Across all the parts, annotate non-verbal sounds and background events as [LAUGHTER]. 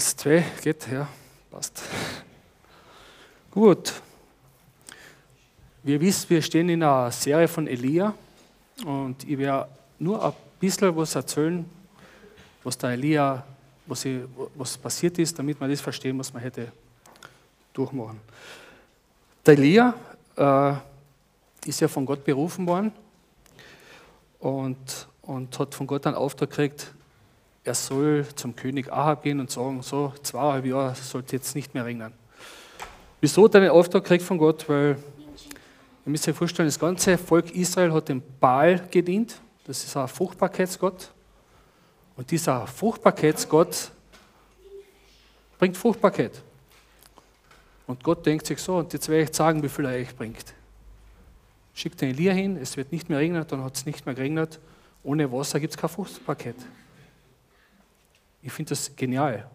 Eins, zwei, geht, ja, passt. Gut. Wir wissen, wir stehen in einer Serie von Elia und ich werde nur ein bisschen was erzählen, was der Elia, was, ich, was passiert ist, damit wir das verstehen, was wir hätte durchmachen. Der Elia äh, ist ja von Gott berufen worden und, und hat von Gott einen Auftrag gekriegt, er soll zum König Ahab gehen und sagen, so zweieinhalb Jahre sollte jetzt nicht mehr regnen. Wieso hat er den Auftrag gekriegt von Gott? Weil, ihr müsst euch vorstellen, das ganze Volk Israel hat dem Baal gedient. Das ist ein Fruchtbarkeitsgott. Und dieser Fruchtbarkeitsgott bringt Fruchtbarkeit. Und Gott denkt sich so, und jetzt werde ich sagen, wie viel er euch bringt. Schickt den Elia hin, es wird nicht mehr regnen, dann hat es nicht mehr geregnet. Ohne Wasser gibt es keine Fruchtbarkeit. Ich finde das genial.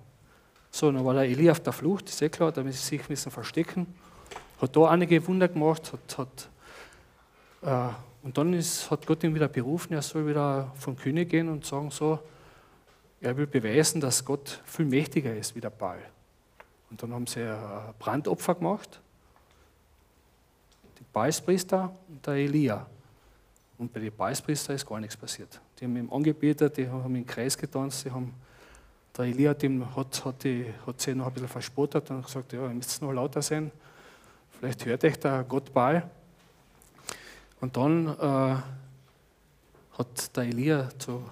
So, dann war der Elia auf der Flucht, ist eh klar, damit sie sich ein bisschen verstecken. Hat da einige Wunder gemacht, hat, hat äh, und dann ist, hat Gott ihn wieder berufen, er soll wieder vom König gehen und sagen so, er will beweisen, dass Gott viel mächtiger ist wie der Baal. Und dann haben sie ein Brandopfer gemacht, die Baalspriester und der Elia. Und bei den Baalspriester ist gar nichts passiert. Die haben ihm angebetet, die haben im Kreis getanzt, die haben der Elia hat, hat, hat sie noch ein bisschen verspottet und gesagt, ja, ihr müsst noch lauter sein. Vielleicht hört euch der Gott Baal. Und dann äh, hat der Elia zu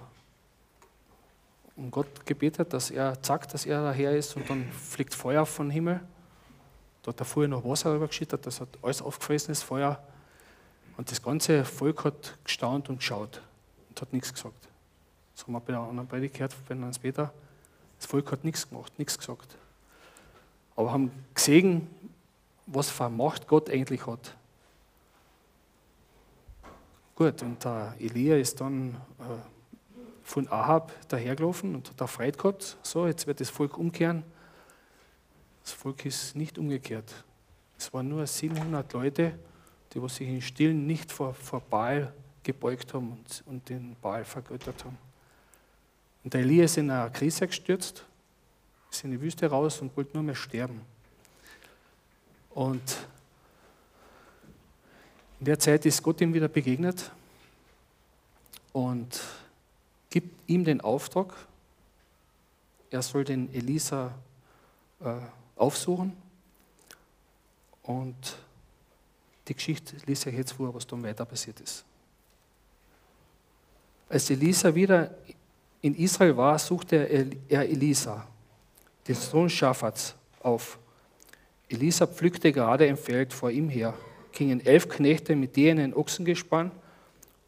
um Gott gebetet, dass er sagt, dass er daher ist und dann fliegt Feuer vom Himmel. Da hat er vorher noch Wasser darüber geschüttet, das hat alles aufgefressen, das Feuer. Und das ganze Volk hat gestaunt und geschaut und hat nichts gesagt. Das haben wir bei der anderen Predigt gehört, bei Hans Peter. Das Volk hat nichts gemacht, nichts gesagt. Aber haben gesehen, was für Macht Gott eigentlich hat. Gut, und der Elia ist dann äh, von Ahab dahergelaufen und hat da Freude gehabt. So, jetzt wird das Volk umkehren. Das Volk ist nicht umgekehrt. Es waren nur 700 Leute, die sich in Stillen nicht vor, vor Baal gebeugt haben und, und den Baal vergöttert haben. Und der Elia ist in eine Krise gestürzt, ist in die Wüste raus und wollte nur mehr sterben. Und in der Zeit ist Gott ihm wieder begegnet und gibt ihm den Auftrag, er soll den Elisa äh, aufsuchen. Und die Geschichte liest ich jetzt vor, was dann weiter passiert ist. Als Elisa wieder in Israel war, suchte er Elisa, den Sohn Schaffats, auf. Elisa pflückte gerade im Feld vor ihm her, gingen elf Knechte mit denen Ochsengespann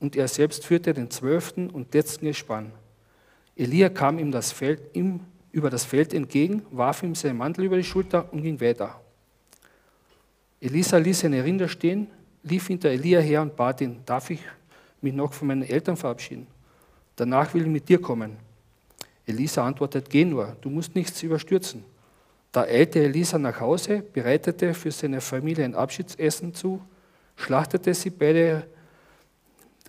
und er selbst führte den zwölften und letzten Gespann. Elia kam ihm, das Feld, ihm über das Feld entgegen, warf ihm seinen Mantel über die Schulter und ging weiter. Elisa ließ seine Rinder stehen, lief hinter Elia her und bat ihn, darf ich mich noch von meinen Eltern verabschieden? Danach will ich mit dir kommen. Elisa antwortet, geh nur, du musst nichts überstürzen. Da eilte Elisa nach Hause, bereitete für seine Familie ein Abschiedsessen zu, schlachtete sie beide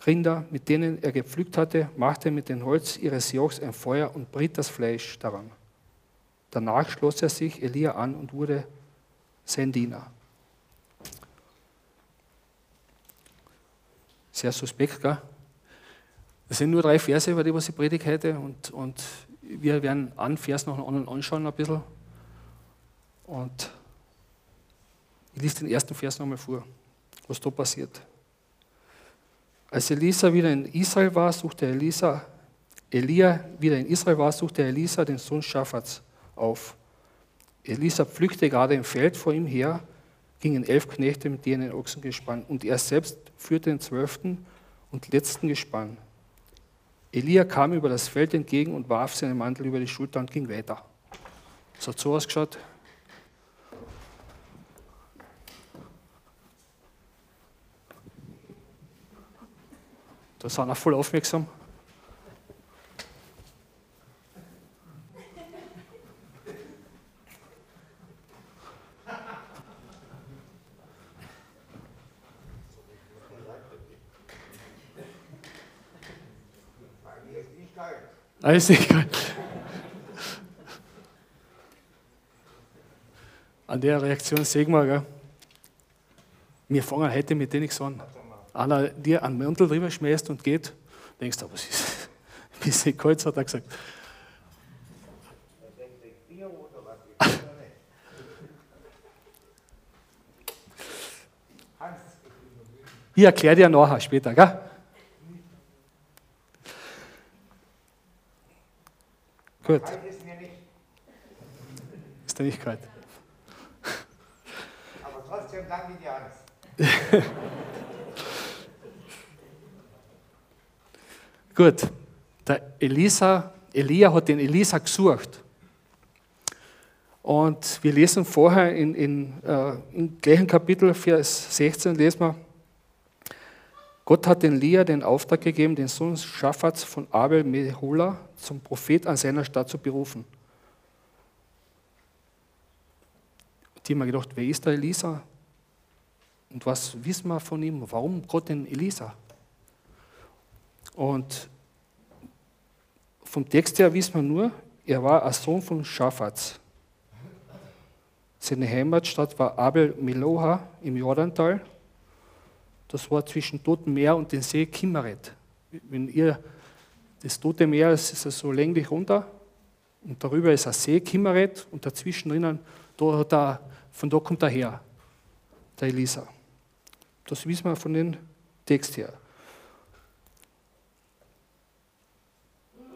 Rinder, mit denen er gepflückt hatte, machte mit dem Holz ihres Jochs ein Feuer und briet das Fleisch daran. Danach schloss er sich Elia an und wurde sein Diener. Sehr suspekt, gell? Das sind nur drei Verse, über die was ich predige heute und, und wir werden einen Vers nach dem anderen anschauen ein bisschen. Und ich lese den ersten Vers nochmal vor, was da passiert. Als Elisa wieder in Israel war, suchte Elisa, Elia wieder in Israel war, suchte Elisa den Sohn Schaffats auf. Elisa pflückte gerade im Feld vor ihm her, gingen elf Knechte mit denen Ochsen gespannt und er selbst führte den zwölften und letzten Gespann. Elia kam über das Feld entgegen und warf seinen Mantel über die Schulter und ging weiter. Es hat so ausgeschaut. Da sind wir voll aufmerksam. Alles egal. an der Reaktion sehen wir, gell? wir fangen heute mit denen nichts an. Einer dir einen Mantel drüber schmeißt und geht, denkst du, was ist [LAUGHS] ein bisschen kalt, hat er gesagt. [LAUGHS] Ich erkläre dir nachher später, gell? Gut. Ist der nicht kalt? [LAUGHS] Aber trotzdem danke dir alles. [LAUGHS] Gut. Der Elisa, Elia hat den Elisa gesucht. Und wir lesen vorher in, in, äh, im gleichen Kapitel, Vers 16, lesen wir, Gott hat den Lia den Auftrag gegeben, den Sohn Schaffats von Abel Mehola zum Prophet an seiner Stadt zu berufen. Die haben mir gedacht, wer ist der Elisa? Und was wissen wir von ihm? Warum Gott den Elisa? Und vom Text her wissen wir nur, er war ein Sohn von Schaffats. Seine Heimatstadt war Abel Meloha im Jordantal das war zwischen Toten Meer und dem See Kimmeret. Wenn ihr das Tote Meer ist, ist so länglich runter und darüber ist ein See Kimmeret und dazwischen drinnen, da er, von da kommt er her, der Elisa. Das wissen wir von dem Text her.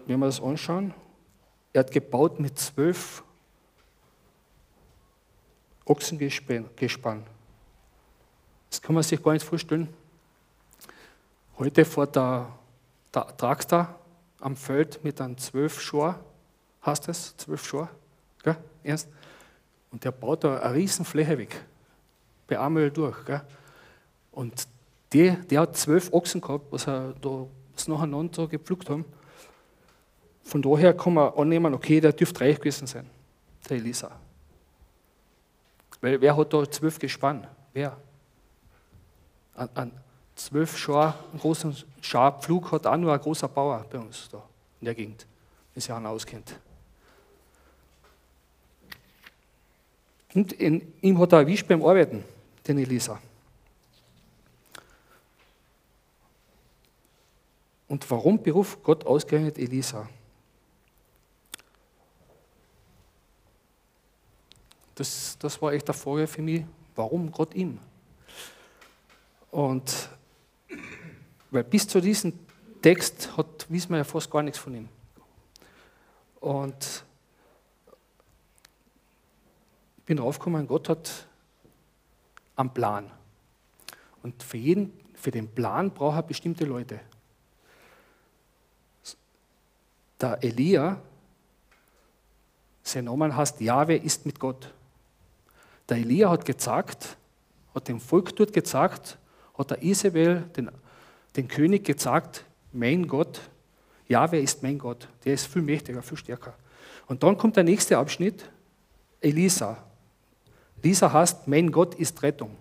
Wenn wir das anschauen, er hat gebaut mit zwölf Ochsengespann. Kann man sich gar nicht vorstellen. Heute fährt der, der Traktor am Feld mit einem 12 Schor, heißt das? 12 Schor? Gell? Ernst? Und der baut da eine riesen Fläche weg. Bei einmal durch. Gell? Und der, der hat zwölf Ochsen gehabt, was er da was nacheinander gepflückt haben. Von daher kann man annehmen, okay, der dürfte reich gewesen sein, der Elisa. Weil wer hat da zwölf gespannt? Wer? An, an zwölf Schar, großen Scharpflug hat auch nur ein großer Bauer bei uns da in der Gegend, sich einer auskennt. Und in, ihm hat er erwischt beim Arbeiten, den Elisa. Und warum beruft Gott ausgerechnet Elisa? Das, das war echt eine Frage für mich, warum Gott ihm? Und weil bis zu diesem Text hat, wissen wir ja fast gar nichts von ihm. Und ich bin draufgekommen, Gott hat einen Plan. Und für, jeden, für den Plan braucht er bestimmte Leute. Der Elia, sein Name heißt Jahwe ist mit Gott. Der Elia hat gesagt, hat dem Volk dort gesagt, hat der Isabel, den, den König, gesagt, mein Gott, ja, wer ist mein Gott? Der ist viel mächtiger, viel stärker. Und dann kommt der nächste Abschnitt, Elisa. Elisa heißt, mein Gott ist Rettung.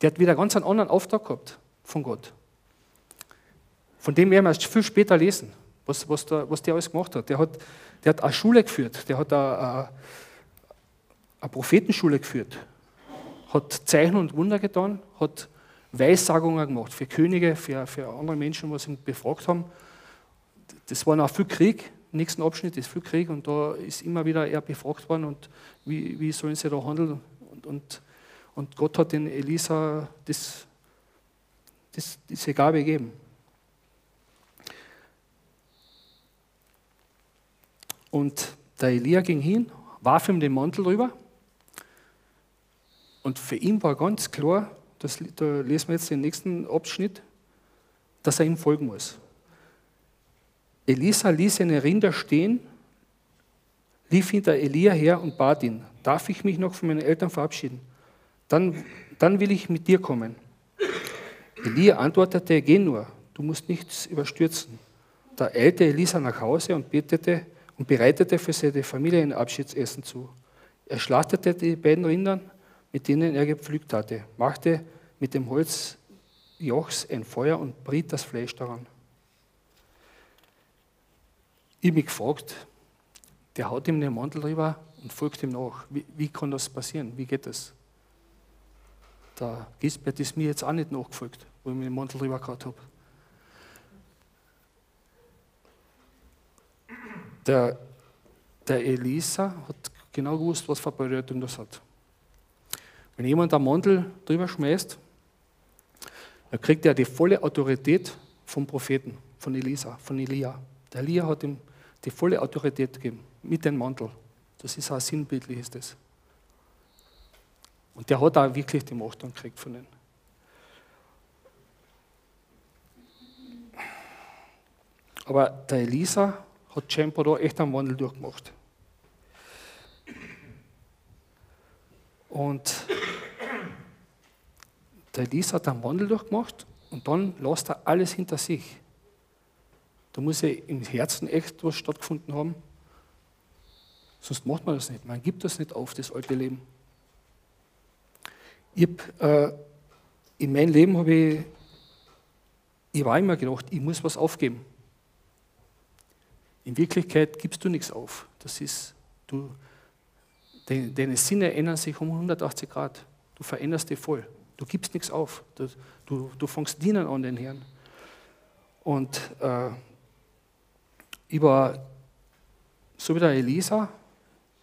Der hat wieder ganz einen anderen Auftrag gehabt von Gott. Von dem werden wir erst viel später lesen, was, was, der, was der alles gemacht hat. Der hat, der hat eine Schule geführt, der hat eine, eine, eine Prophetenschule geführt hat Zeichen und Wunder getan, hat Weissagungen gemacht für Könige, für, für andere Menschen, was ihn befragt haben. Das war noch viel Krieg, im nächsten Abschnitt ist viel Krieg und da ist immer wieder er befragt worden und wie, wie sollen sie da handeln. Und, und, und Gott hat den Elisa das, das, diese Gabe gegeben. Und der Elia ging hin, warf ihm den Mantel rüber und für ihn war ganz klar, das, da lesen wir jetzt den nächsten Abschnitt, dass er ihm folgen muss. Elisa ließ seine Rinder stehen, lief hinter Elia her und bat ihn, darf ich mich noch von meinen Eltern verabschieden? Dann, dann will ich mit dir kommen. Elia antwortete, geh nur, du musst nichts überstürzen. Da eilte Elisa nach Hause und betete und bereitete für seine Familie ein Abschiedsessen zu. Er schlachtete die beiden Rindern, mit denen er gepflügt hatte, machte mit dem Holz Jochs ein Feuer und briet das Fleisch daran. Ich mich gefragt, der haut ihm den Mantel drüber und folgt ihm nach. Wie, wie kann das passieren? Wie geht das? Der Gisbert ist mir jetzt auch nicht nachgefolgt, wo ich mir den Mantel drüber gehabt habe. Der, der Elisa hat genau gewusst, was für Bedeutung das hat. Wenn jemand einen Mantel drüber schmeißt, dann kriegt er die volle Autorität vom Propheten, von Elisa, von Elia. Der Elia hat ihm die volle Autorität gegeben, mit dem Mantel. Das ist auch sinnbildlich, ist das. Und der hat auch wirklich die Macht dann gekriegt von ihnen. Aber der Elisa hat scheinbar da echt einen Wandel durchgemacht. Und der Elisa hat einen Wandel durchgemacht und dann lässt er alles hinter sich. Da muss ja im Herzen echt was stattgefunden haben. Sonst macht man das nicht. Man gibt das nicht auf, das alte Leben. Ich hab, äh, in meinem Leben habe ich, ich war immer gedacht, ich muss was aufgeben. In Wirklichkeit gibst du nichts auf. Das ist, du, deine, deine Sinne ändern sich um 180 Grad. Du veränderst dich voll. Du gibst nichts auf. Du, du, du fängst dienen an den Herrn. Und äh, war so wie der Elisa,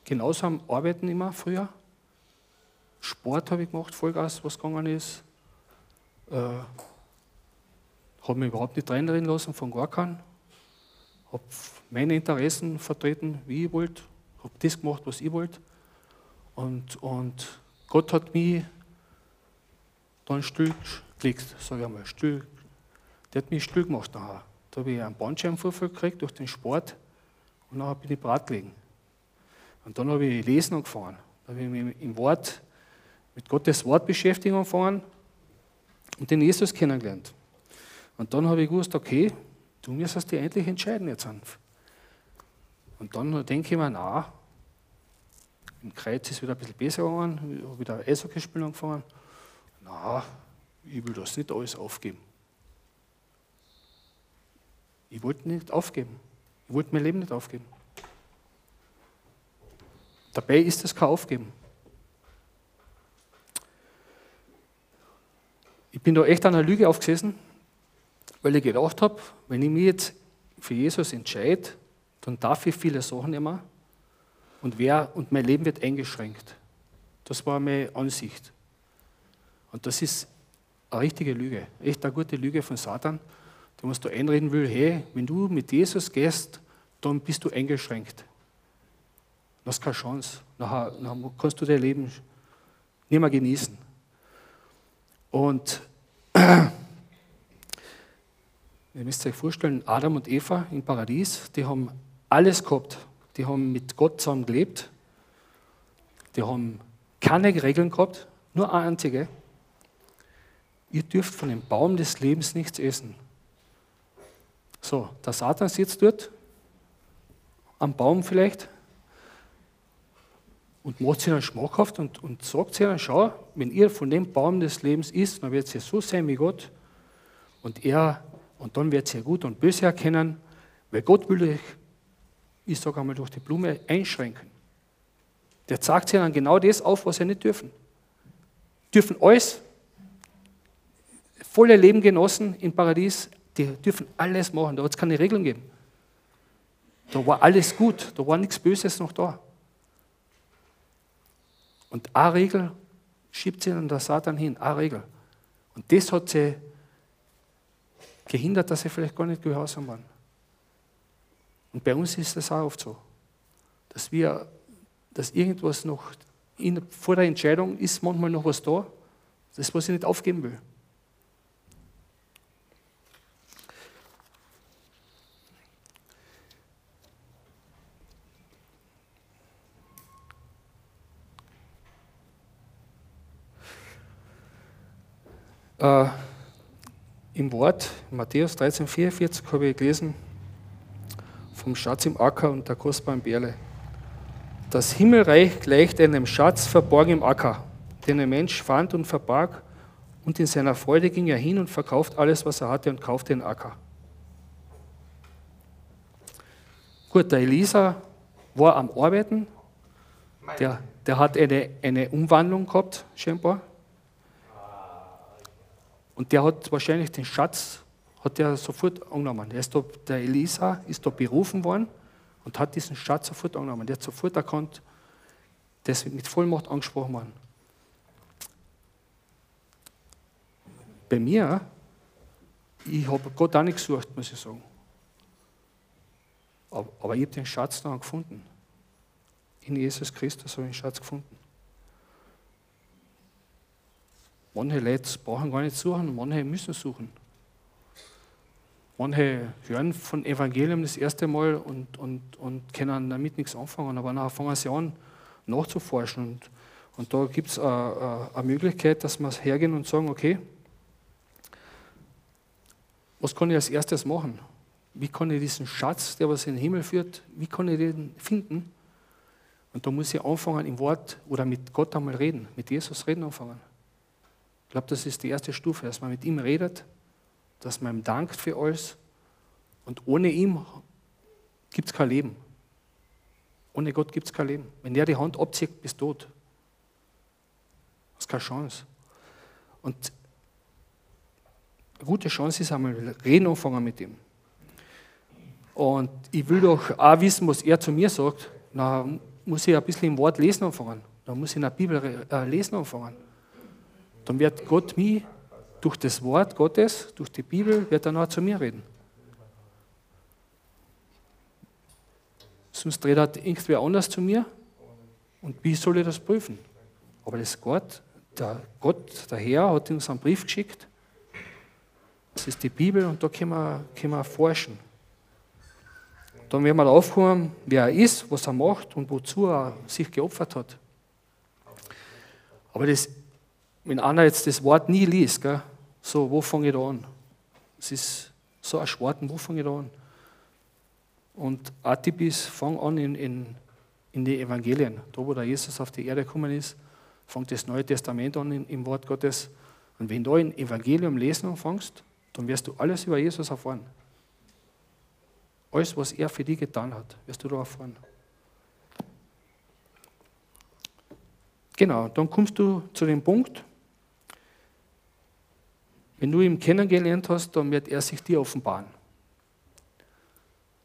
genauso am Arbeiten immer früher. Sport habe ich gemacht, Vollgas, was gegangen ist. Äh, habe mich überhaupt nicht reinreden lassen von gar keinem. Habe meine Interessen vertreten, wie ich wollte. Habe das gemacht, was ich wollte. Und, und Gott hat mich dann still gelegt, sage ich einmal, still. Der hat mich still gemacht nachher. Da habe ich einen Bandscheibenvorfall gekriegt durch den Sport und dann bin ich brat gelegen. Und dann habe ich lesen angefangen. Da habe ich mich im Wort, mit Gottes Wort beschäftigen angefangen und den Jesus kennengelernt. Und dann habe ich gewusst, okay, du musst dich endlich entscheiden jetzt. Und dann denke ich mir, na, im Kreuz ist wieder ein bisschen besser gegangen, ich habe wieder Eishockey spielen angefangen. Na, ich will das nicht alles aufgeben. Ich wollte nicht aufgeben. Ich wollte mein Leben nicht aufgeben. Dabei ist es kein Aufgeben. Ich bin da echt an einer Lüge aufgesessen, weil ich gedacht habe, wenn ich mich jetzt für Jesus entscheide, dann darf ich viele Sachen immer und, wer, und mein Leben wird eingeschränkt. Das war meine Ansicht. Und das ist eine richtige Lüge, echt eine gute Lüge von Satan, der uns da einreden will, hey, wenn du mit Jesus gehst, dann bist du eingeschränkt. Du hast keine Chance. Nachher, kannst du dein Leben nicht mehr genießen. Und [CLEARS THROAT] ihr müsst euch vorstellen, Adam und Eva im Paradies, die haben alles gehabt. Die haben mit Gott zusammen gelebt. Die haben keine Regeln gehabt, nur eine einzige. Ihr dürft von dem Baum des Lebens nichts essen. So, der Satan sitzt dort, am Baum vielleicht, und macht sie dann schmackhaft und, und sagt sie dann, schau, wenn ihr von dem Baum des Lebens isst, dann wird sie so sein wie Gott. Und er, und dann wird sie gut und böse erkennen, weil Gott will euch, ich sage einmal, durch die Blume einschränken. Der zeigt sie dann genau das auf, was sie nicht dürfen. Dürfen alles, volle Leben genossen im Paradies, die dürfen alles machen, da hat es keine Regeln gegeben. Da war alles gut, da war nichts Böses noch da. Und eine Regel schiebt sie dann der Satan hin, eine Regel. Und das hat sie gehindert, dass sie vielleicht gar nicht gehorsam waren. Und bei uns ist das auch oft so, dass wir, dass irgendwas noch in, vor der Entscheidung ist manchmal noch was da, das was ich nicht aufgeben will. Äh, Im Wort, Matthäus 13, 44, habe ich gelesen, vom Schatz im Acker und der kostbaren Berle. Das Himmelreich gleicht einem Schatz verborgen im Acker, den ein Mensch fand und verbarg, und in seiner Freude ging er hin und verkauft alles, was er hatte, und kaufte den Acker. Gut, der Elisa war am Arbeiten, der, der hat eine, eine Umwandlung gehabt, scheinbar. Und der hat wahrscheinlich den Schatz, hat er sofort angenommen. Der, ist da, der Elisa ist da berufen worden und hat diesen Schatz sofort angenommen. Der hat sofort erkannt, ist mit Vollmacht angesprochen worden. Bei mir, ich habe Gott auch nicht gesucht, muss ich sagen. Aber, aber ich habe den Schatz dann gefunden. In Jesus Christus habe ich den Schatz gefunden. Manche Leute brauchen gar nicht suchen, manche müssen suchen. Manche hören von Evangelium das erste Mal und, und, und können damit nichts anfangen, aber nachher fangen sie an, nachzuforschen. Und, und da gibt es eine, Möglichkeit, dass wir hergehen und sagen, okay, was kann ich als erstes machen? Wie kann ich diesen Schatz, der was in den Himmel führt, wie kann ich den finden? Und da muss ich anfangen im Wort oder mit Gott einmal reden, mit Jesus reden anfangen. Ich glaube, das ist die erste Stufe, dass man mit ihm redet, dass man ihm dankt für alles. Und ohne ihn gibt es kein Leben. Ohne Gott gibt es kein Leben. Wenn der die Hand abzieht, bist du tot. Das ist keine Chance. Und eine gute Chance ist einmal reden anfangen mit ihm. Und ich will doch auch wissen, was er zu mir sagt. Dann muss ich ein bisschen im Wort lesen anfangen. Dann muss ich in der Bibel äh, lesen anfangen. Dann wird Gott mich durch das Wort Gottes, durch die Bibel, wird er auch zu mir reden. Sonst redet irgendwer anders zu mir. Und wie soll ich das prüfen? Aber das Gott, der Gott, der Herr, hat uns einen Brief geschickt. Das ist die Bibel und da können wir, können wir forschen. Dann werden wir kommen, wer er ist, was er macht und wozu er sich geopfert hat. Aber das, wenn einer jetzt das Wort nie liest, gell, so, wo fange ich da an? Es ist so ein Schwarten, wo fange ich da an? Und Atibis fang an in, in, in die Evangelien, da wo der Jesus auf die Erde gekommen ist, fängt das Neue Testament an im Wort Gottes. Und wenn du ein Evangelium lesen anfängst, dann wirst du alles über Jesus erfahren. Alles, was er für dich getan hat, wirst du da erfahren. Genau, dann kommst du zu dem Punkt, wenn du ihn kennengelernt hast, dann wird er sich dir offenbaren.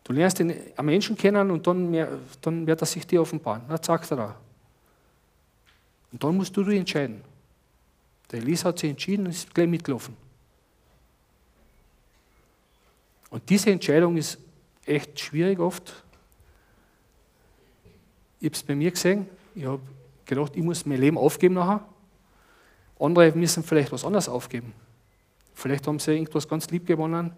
Du lernst den Menschen kennen und dann, mehr, dann wird er sich dir offenbaren. Das sagt er da. Und dann musst du dich entscheiden. Der Elisa hat sich entschieden und ist gleich mitgelaufen. Und diese Entscheidung ist echt schwierig oft. Ich habe es bei mir gesehen. Ich habe gedacht, ich muss mein Leben aufgeben nachher. Andere müssen vielleicht was anderes aufgeben. Vielleicht haben sie irgendwas ganz lieb gewonnen,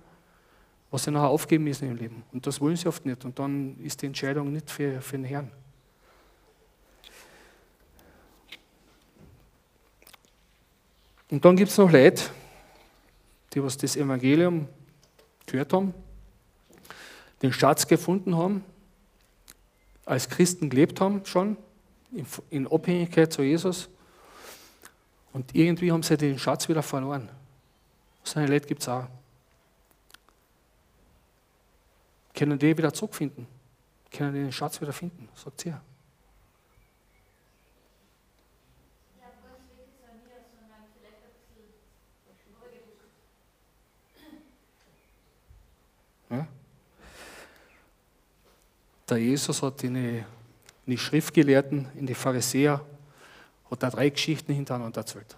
was sie nachher aufgeben müssen im Leben. Und das wollen sie oft nicht. Und dann ist die Entscheidung nicht für, für den Herrn. Und dann gibt es noch Leute, die was das Evangelium gehört haben, den Schatz gefunden haben, als Christen gelebt haben schon, in Abhängigkeit zu Jesus. Und irgendwie haben sie den Schatz wieder verloren. So eine Leute gibt es auch. Können die wieder zurückfinden? Können die den Schatz wieder finden? Sagt sie. Ja? Der Jesus hat in die, in die Schriftgelehrten, in die Pharisäer, hat da drei Geschichten hintereinander erzählt.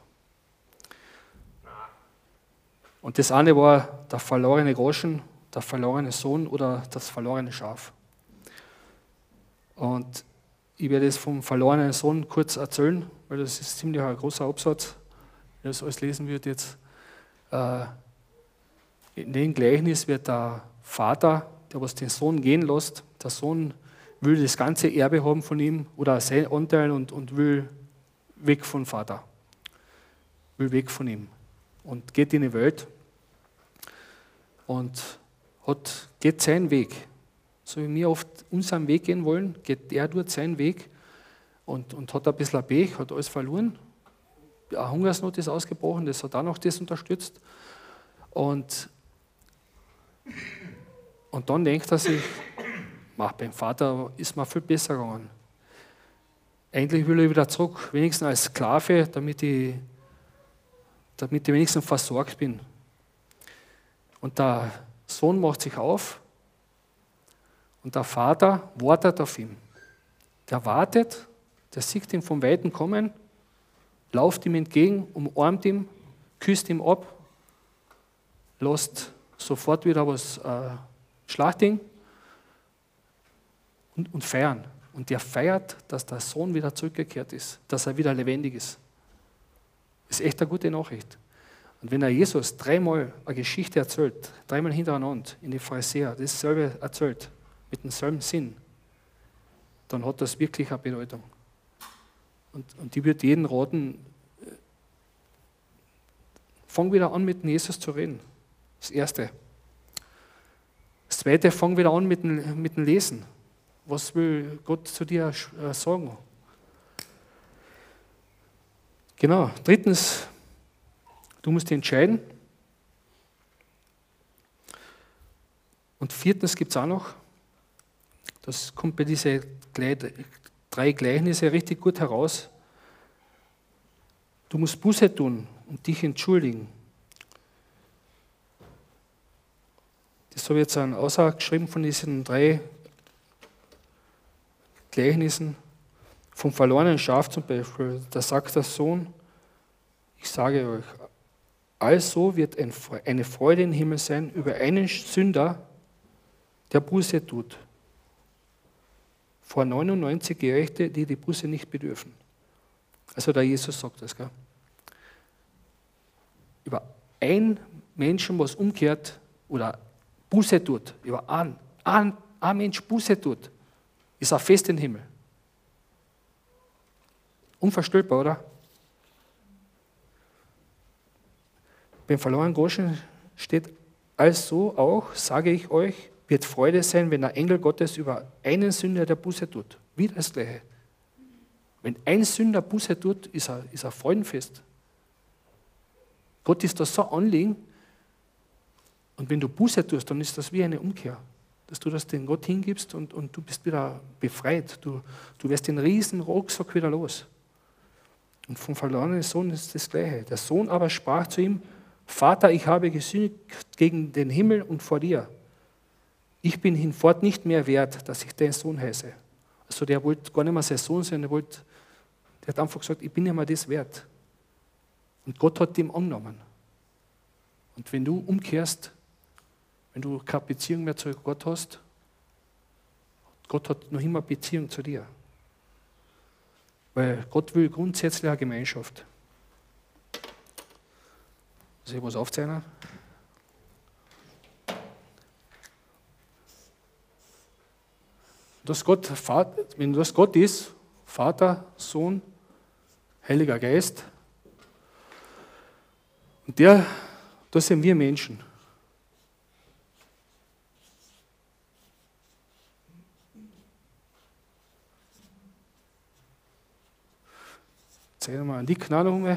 Und das eine war der verlorene Groschen, der verlorene Sohn oder das verlorene Schaf. Und ich werde es vom verlorenen Sohn kurz erzählen, weil das ist ziemlich ein großer Absatz. Wenn das alles lesen wird jetzt. Äh, in dem Gleichnis wird der Vater, der was den Sohn gehen lässt, der Sohn will das ganze Erbe haben von ihm oder sein Anteil und, und will weg von Vater. Will weg von ihm. Und geht in die Welt und hat, geht seinen Weg. So wie wir oft unseren Weg gehen wollen, geht er dort seinen Weg und, und hat ein bisschen Pech, hat alles verloren. Eine Hungersnot ist ausgebrochen, das hat auch noch das unterstützt. Und und dann denkt er sich, Mach, beim Vater ist mir viel besser gegangen. Eigentlich will ich wieder zurück, wenigstens als Sklave, damit ich, damit ich wenigstens versorgt bin. Und der Sohn macht sich auf und der Vater wartet auf ihn. Der wartet, der sieht ihn vom Weiten kommen, lauft ihm entgegen, umarmt ihn, küsst ihn ab, lässt sofort wieder was äh, Schlachting und, und feiern. Und der feiert, dass der Sohn wieder zurückgekehrt ist, dass er wieder lebendig ist. Das ist echt eine gute Nachricht. Und wenn er Jesus dreimal eine Geschichte erzählt, dreimal hintereinander in die Pharisäer, dasselbe erzählt, mit demselben Sinn, dann hat das wirklich eine Bedeutung. Und, und die wird jeden raten, äh, fang wieder an, mit Jesus zu reden. Das Erste. Das Zweite, fang wieder an mit dem, mit dem Lesen. Was will Gott zu dir äh, sagen? Genau. Drittens, du musst dich entscheiden. Und viertens gibt es auch noch, das kommt bei diesen drei Gleichnisse richtig gut heraus. Du musst Buße tun und dich entschuldigen. Das habe ich jetzt eine Aussage geschrieben von diesen drei Gleichnissen vom verlorenen Schaf zum Beispiel, da sagt der Sohn, ich sage euch, also wird eine Freude im Himmel sein über einen Sünder, der Buße tut, vor 99 Gerechte, die die Buße nicht bedürfen. Also der Jesus sagt das. Gell? Über ein Menschen, was umkehrt oder Buße tut, über einen, ein, ein Mensch Buße tut, ist ein Fest im Himmel. Unvorstellbar, oder? Beim verlorenen Groschen steht also auch, sage ich euch, wird Freude sein, wenn der Engel Gottes über einen Sünder der Buße tut. Wieder das Gleiche. Wenn ein Sünder Buße tut, ist er, ist er Freudenfest. Gott ist das so anliegen. Und wenn du Buße tust, dann ist das wie eine Umkehr dass du das den Gott hingibst und, und du bist wieder befreit. Du, du wirst den riesen Rucksack wieder los. Und vom verlorenen Sohn ist das Gleiche. Der Sohn aber sprach zu ihm, Vater, ich habe gesündigt gegen den Himmel und vor dir. Ich bin hinfort nicht mehr wert, dass ich dein Sohn heiße. Also der wollte gar nicht mehr sein Sohn sein, der, wollte, der hat einfach gesagt, ich bin nicht mehr das wert. Und Gott hat ihm angenommen. Und wenn du umkehrst, wenn du keine Beziehung mehr zu Gott hast, Gott hat noch immer Beziehung zu dir. Weil Gott will grundsätzlich eine Gemeinschaft. Soll ich was aufzeichnen? Das Gott, wenn das Gott ist, Vater, Sohn, Heiliger Geist, und der, das sind wir Menschen. Zähl mal an die Knallung.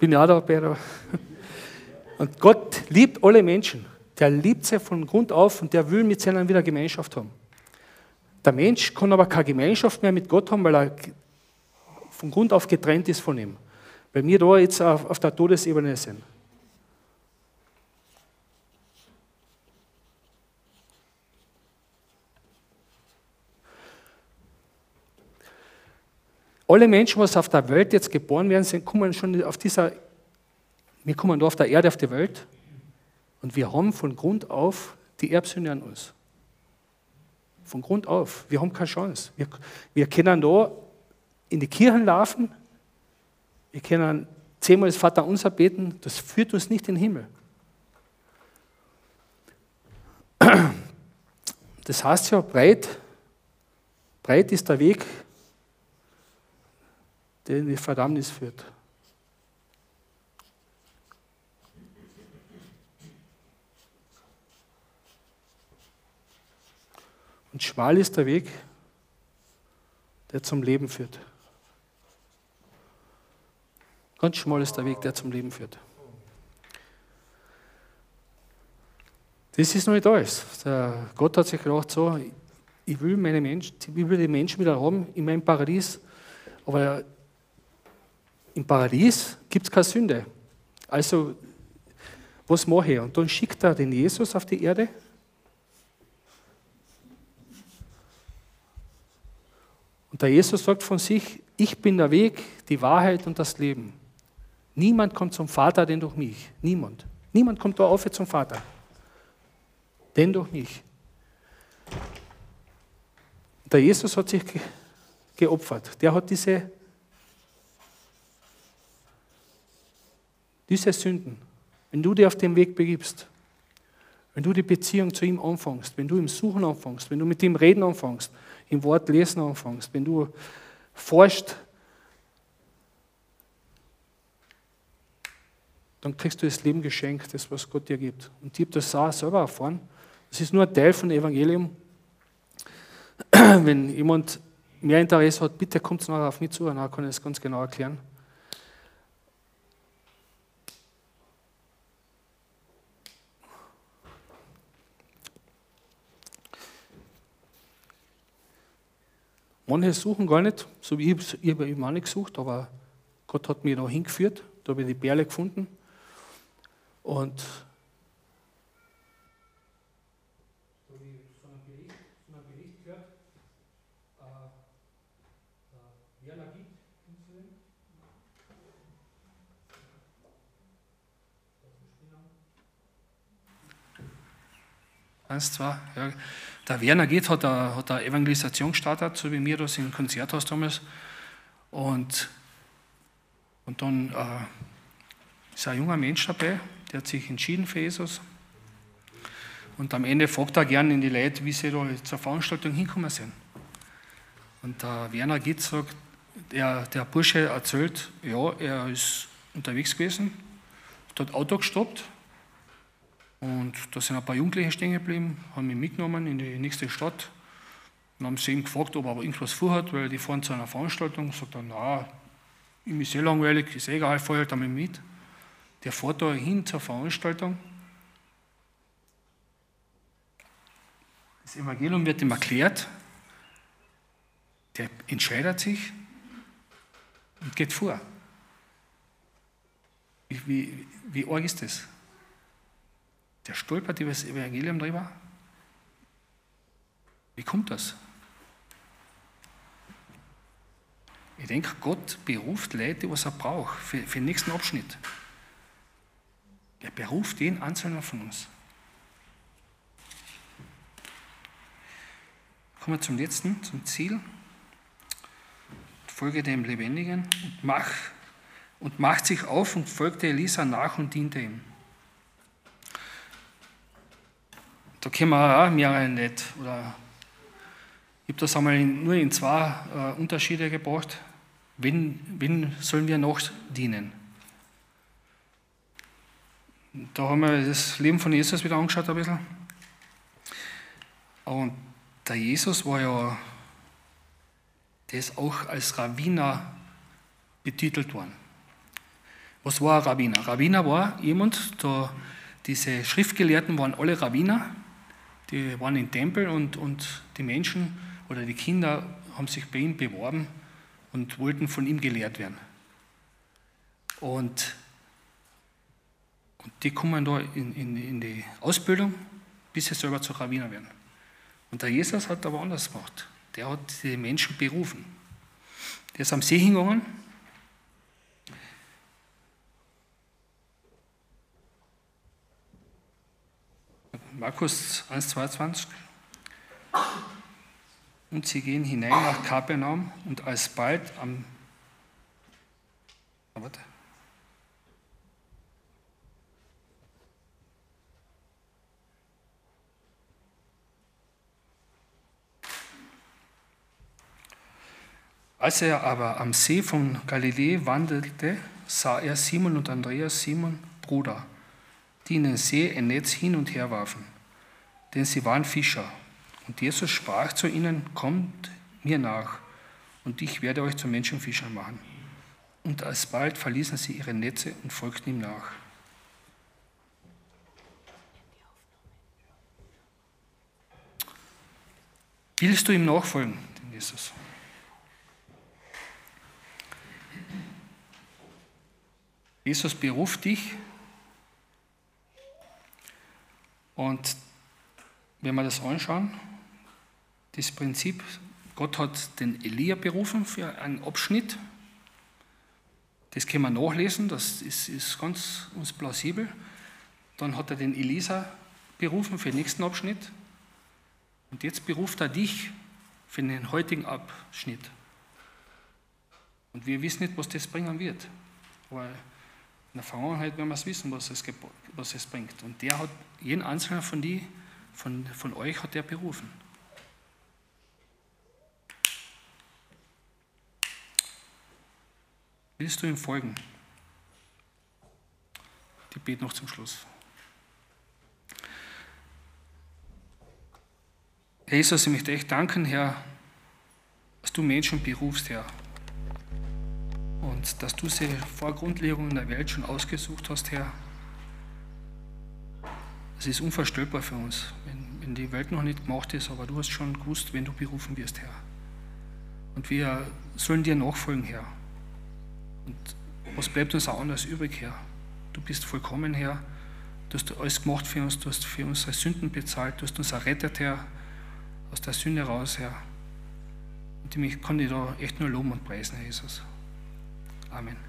Bin ja da, Pedro. [LAUGHS] Und Gott liebt alle Menschen. Der liebt sie von Grund auf und der will mit seinen wieder Gemeinschaft haben. Der Mensch kann aber keine Gemeinschaft mehr mit Gott haben, weil er von Grund auf getrennt ist von ihm. Weil wir da jetzt auf der Todesebene sind. Alle Menschen, was auf der Welt jetzt geboren werden, sind, kommen schon auf dieser, wir kommen da auf der Erde auf die Welt und wir haben von Grund auf die Erbsünde an uns. Von Grund auf. Wir haben keine Chance. Wir, wir können da in die Kirchen laufen, wir können zehnmal das Vater unser beten, das führt uns nicht in den Himmel. Das heißt ja, breit, breit ist der Weg der in die Verdammnis führt. Und schmal ist der Weg, der zum Leben führt. Ganz schmal ist der Weg, der zum Leben führt. Das ist noch nicht alles. Der Gott hat sich gedacht, so, ich will, meine Menschen, ich will die Menschen wieder haben in meinem Paradies, aber im Paradies gibt es keine Sünde. Also, was mache ich? Und dann schickt er den Jesus auf die Erde. Und der Jesus sagt von sich, ich bin der Weg, die Wahrheit und das Leben. Niemand kommt zum Vater, denn durch mich. Niemand. Niemand kommt da auf zum Vater. Denn durch mich. Der Jesus hat sich geopfert. Der hat diese, diese Sünden. Wenn du dich auf den Weg begibst, wenn du die Beziehung zu ihm anfängst, wenn du ihm suchen anfängst, wenn du mit ihm reden anfängst, im Wort lesen anfängst, wenn du forschst, dann kriegst du das Leben geschenkt, das, was Gott dir gibt. Und ich habe das auch selber erfahren. Das ist nur ein Teil von dem Evangelium. [CLEARS THROAT] Wenn jemand mehr Interesse hat, bitte kommt nachher auf mich zu, dann kann ich das ganz genau erklären. Manche suchen gar nicht, so wie ich, ich habe eben auch nicht gesucht, aber Gott hat mich da hingeführt, da habe ich die Perle gefunden. Und Eins, zwei, ja. Der Werner geht, hat eine, hat eine Evangelisation gestartet, so wie mir das im Konzerthaus damals. Und, und dann äh, ist ein junger Mensch dabei, der hat sich entschieden für Jesus. Und am Ende fragt er gerne in die Leute, wie sie da zur Veranstaltung hinkommen sind. Und der Werner Gitt sagt, der, der Bursche erzählt, ja, er ist unterwegs gewesen, hat Auto gestoppt und da sind ein paar Jugendliche stehen geblieben, haben ihn mitgenommen in die nächste Stadt und haben sie ihm gefragt, ob er aber irgendwas vorhat, weil die fahren zu einer Veranstaltung. Sagt er, na, ihm ist eh langweilig, ist eh egal, fahr halt einmal mit. Der fährt da hin zur Veranstaltung. Das Evangelium wird ihm erklärt. Der entscheidet sich und geht vor. Wie, wie, wie arg ist das? Der stolpert über das Evangelium drüber. Wie kommt das? Ich denke, Gott beruft Leute, was er braucht für, für den nächsten Abschnitt. Er beruft jeden Einzelnen von uns. Kommen wir zum letzten, zum Ziel. Folge dem Lebendigen und, mach, und macht sich auf und folgte Elisa nach und diente ihm. Da können wir auch mehrere nicht. Oder ich habe das einmal nur in zwei äh, Unterschiede gebracht. Wen, wen sollen wir noch dienen? Da haben wir das Leben von Jesus wieder angeschaut ein bisschen. Und der Jesus war ja, der ist auch als Rabbiner betitelt worden. Was war ein Rabbiner? Rabbiner war jemand, da diese Schriftgelehrten waren alle Rabbiner, die waren im Tempel und, und die Menschen oder die Kinder haben sich bei ihm beworben und wollten von ihm gelehrt werden. Und, und die kommen da in, in, in die Ausbildung, bis sie selber zu Rabbiner werden. Und der Jesus hat aber anders gemacht. Der hat die Menschen berufen. Der ist am See hingegangen Markus 1,22. Und sie gehen hinein nach Kapernaum und alsbald am. Warte. Als er aber am See von Galiläa wandelte, sah er Simon und Andreas, Simon Bruder die in den See ein Netz hin und her warfen, denn sie waren Fischer. Und Jesus sprach zu ihnen, kommt mir nach, und ich werde euch zu Menschenfischern machen. Und alsbald verließen sie ihre Netze und folgten ihm nach. Willst du ihm nachfolgen, den Jesus? Jesus beruft dich und wenn wir das anschauen, das Prinzip, Gott hat den Elia berufen für einen Abschnitt. Das können wir nachlesen, das ist, ist ganz uns plausibel. Dann hat er den Elisa berufen für den nächsten Abschnitt. Und jetzt beruft er dich für den heutigen Abschnitt. Und wir wissen nicht, was das bringen wird. Weil in der Vergangenheit werden wir es wissen, was es, was es bringt. Und der hat, jeden einzelnen von, die, von, von euch hat er berufen. Willst du ihm folgen? Die bete noch zum Schluss. Jesus, ich möchte echt danken, Herr, dass du Menschen berufst, Herr. Und dass du sie vor Grundlegung der Welt schon ausgesucht hast, Herr. Es ist unvorstellbar für uns, wenn, wenn die Welt noch nicht gemacht ist, aber du hast schon gewusst, wenn du berufen wirst, Herr. Und wir sollen dir nachfolgen, Herr. Und was bleibt uns auch anders übrig, Herr? Du bist vollkommen, Herr. Du hast alles gemacht für uns, du hast für unsere Sünden bezahlt, du hast uns errettet, Herr, aus der Sünde raus, Herr. Und ich kann dich da echt nur loben und preisen, Herr Jesus. Amen.